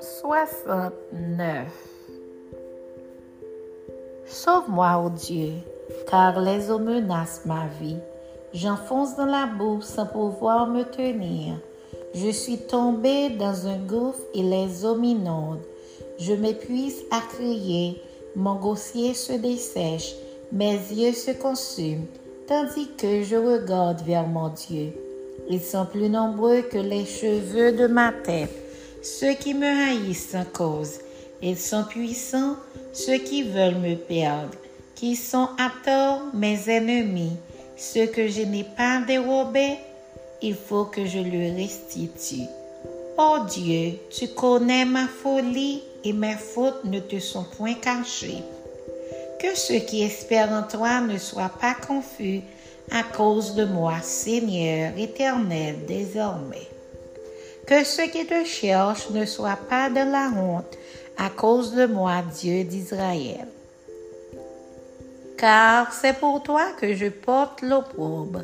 69 Sauve-moi, ô Dieu, car les eaux menacent ma vie. J'enfonce dans la boue sans pouvoir me tenir. Je suis tombé dans un gouffre et les eaux m'inondent. Je m'épuise à crier, mon gossier se dessèche, mes yeux se consument, tandis que je regarde vers mon Dieu. Ils sont plus nombreux que les cheveux de ma tête, ceux qui me haïssent sans cause. Ils sont puissants, ceux qui veulent me perdre, qui sont à tort mes ennemis, ceux que je n'ai pas dérobés, il faut que je lui restitue. Oh Dieu, tu connais ma folie et mes fautes ne te sont point cachées. Que ceux qui espèrent en toi ne soient pas confus à cause de moi, Seigneur éternel, désormais. Que ceux qui te cherchent ne soient pas de la honte à cause de moi, Dieu d'Israël. Car c'est pour toi que je porte l'opprobre,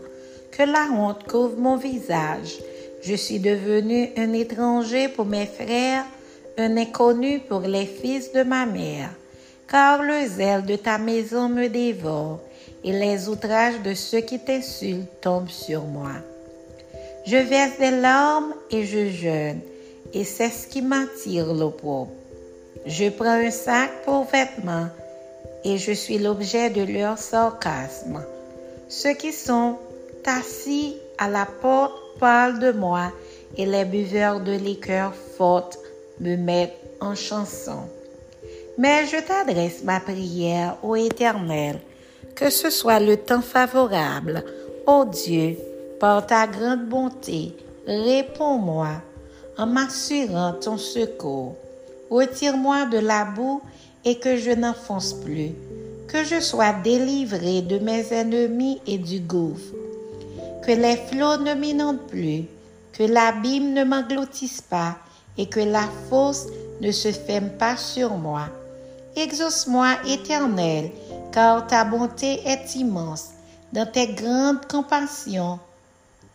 que la honte couvre mon visage. Je suis devenu un étranger pour mes frères, un inconnu pour les fils de ma mère. Car le zèle de ta maison me dévore, et les outrages de ceux qui t'insultent tombent sur moi. Je verse des larmes et je jeûne, et c'est ce qui m'attire l'opprobre. Je prends un sac pour vêtements, et je suis l'objet de leur sarcasme. Ceux qui sont assis à la porte parlent de moi, et les buveurs de liqueur forte me mettent en chanson. Mais je t'adresse ma prière, ô Éternel, que ce soit le temps favorable. Ô Dieu, par ta grande bonté, réponds-moi en m'assurant ton secours. Retire-moi de la boue et que je n'enfonce plus, que je sois délivré de mes ennemis et du gouffre, que les flots ne m'inondent plus, que l'abîme ne m'engloutisse pas et que la fosse ne se ferme pas sur moi. Exauce-moi, Éternel, car ta bonté est immense. Dans tes grandes compassions,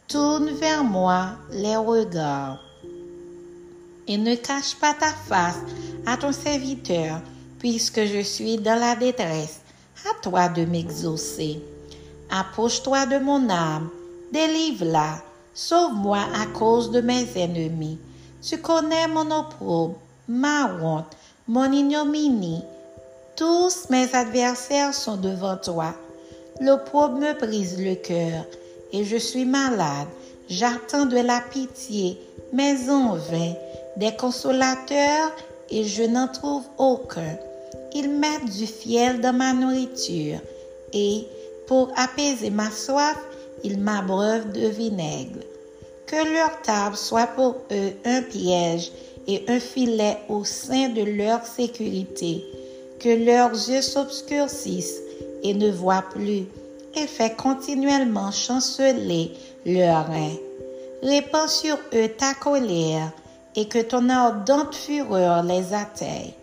tourne vers moi les regards. Et ne cache pas ta face à ton serviteur, puisque je suis dans la détresse. À toi de m'exaucer. Approche-toi de mon âme, délivre-la, sauve-moi à cause de mes ennemis. Tu connais mon opprobre, ma honte, mon ignominie. Tous mes adversaires sont devant toi. L'opprobre me brise le cœur et je suis malade. J'attends de la pitié, mais en vain, des consolateurs et je n'en trouve aucun. Ils mettent du fiel dans ma nourriture et, pour apaiser ma soif, ils m'abreuvent de vinaigre. Que leur table soit pour eux un piège et un filet au sein de leur sécurité, que leurs yeux s'obscurcissent et ne voient plus, et fait continuellement chanceler leurs reins. Répands sur eux ta colère, et que ton ardente fureur les atteigne.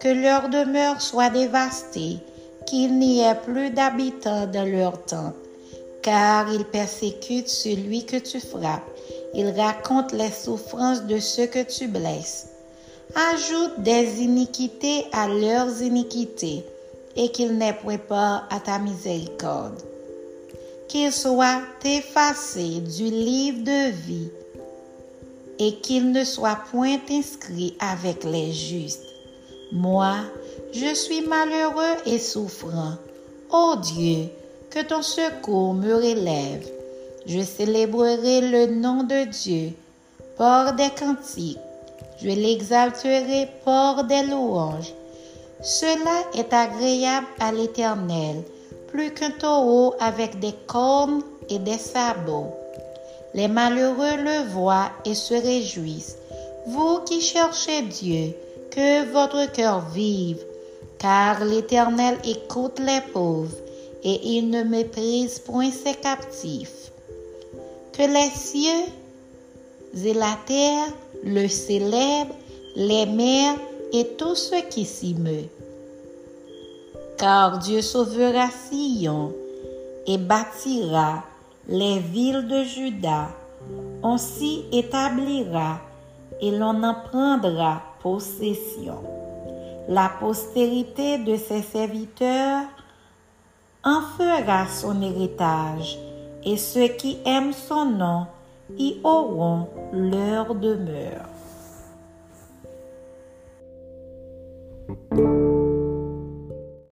Que leur demeure soit dévastée, qu'il n'y ait plus d'habitants dans leur tente, car ils persécutent celui que tu frappes ils racontent les souffrances de ceux que tu blesses. Ajoute des iniquités à leurs iniquités et qu'ils n'aient point à ta miséricorde. Qu'ils soient effacés du livre de vie et qu'ils ne soient point inscrits avec les justes. Moi, je suis malheureux et souffrant. Ô Dieu, que ton secours me relève je célébrerai le nom de Dieu par des cantiques. Je l'exalterai par des louanges. Cela est agréable à l'Éternel, plus qu'un taureau avec des cornes et des sabots. Les malheureux le voient et se réjouissent. Vous qui cherchez Dieu, que votre cœur vive, car l'Éternel écoute les pauvres et il ne méprise point ses captifs que les cieux et la terre le célèbrent, les mers et tout ce qui s'y meut. Car Dieu sauvera Sion et bâtira les villes de Juda. On s'y établira et l'on en prendra possession. La postérité de ses serviteurs en fera son héritage, et ceux qui aiment son nom y auront leur demeure.